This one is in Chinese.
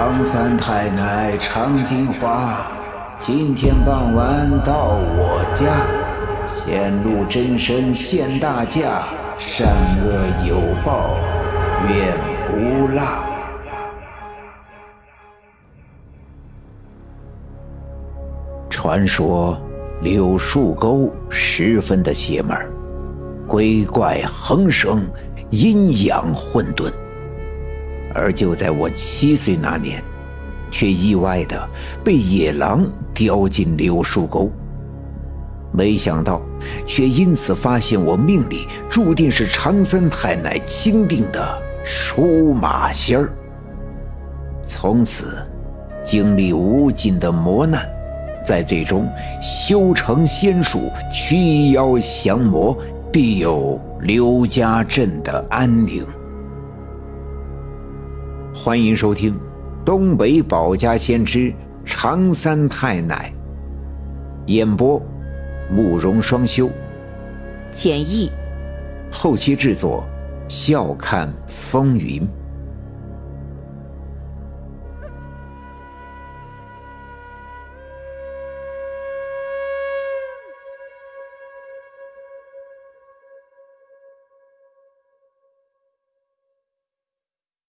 常三太奶常金花，今天傍晚到我家，显露真身现大驾，善恶有报愿不落。传说柳树沟十分的邪门，鬼怪横生，阴阳混沌。而就在我七岁那年，却意外的被野狼叼进柳树沟。没想到，却因此发现我命里注定是长三太奶钦定的出马仙儿。从此，经历无尽的磨难，在最终修成仙术，驱妖降魔，必有刘家镇的安宁。欢迎收听《东北保家先知长三太奶》，演播慕容双修，简易，后期制作笑看风云。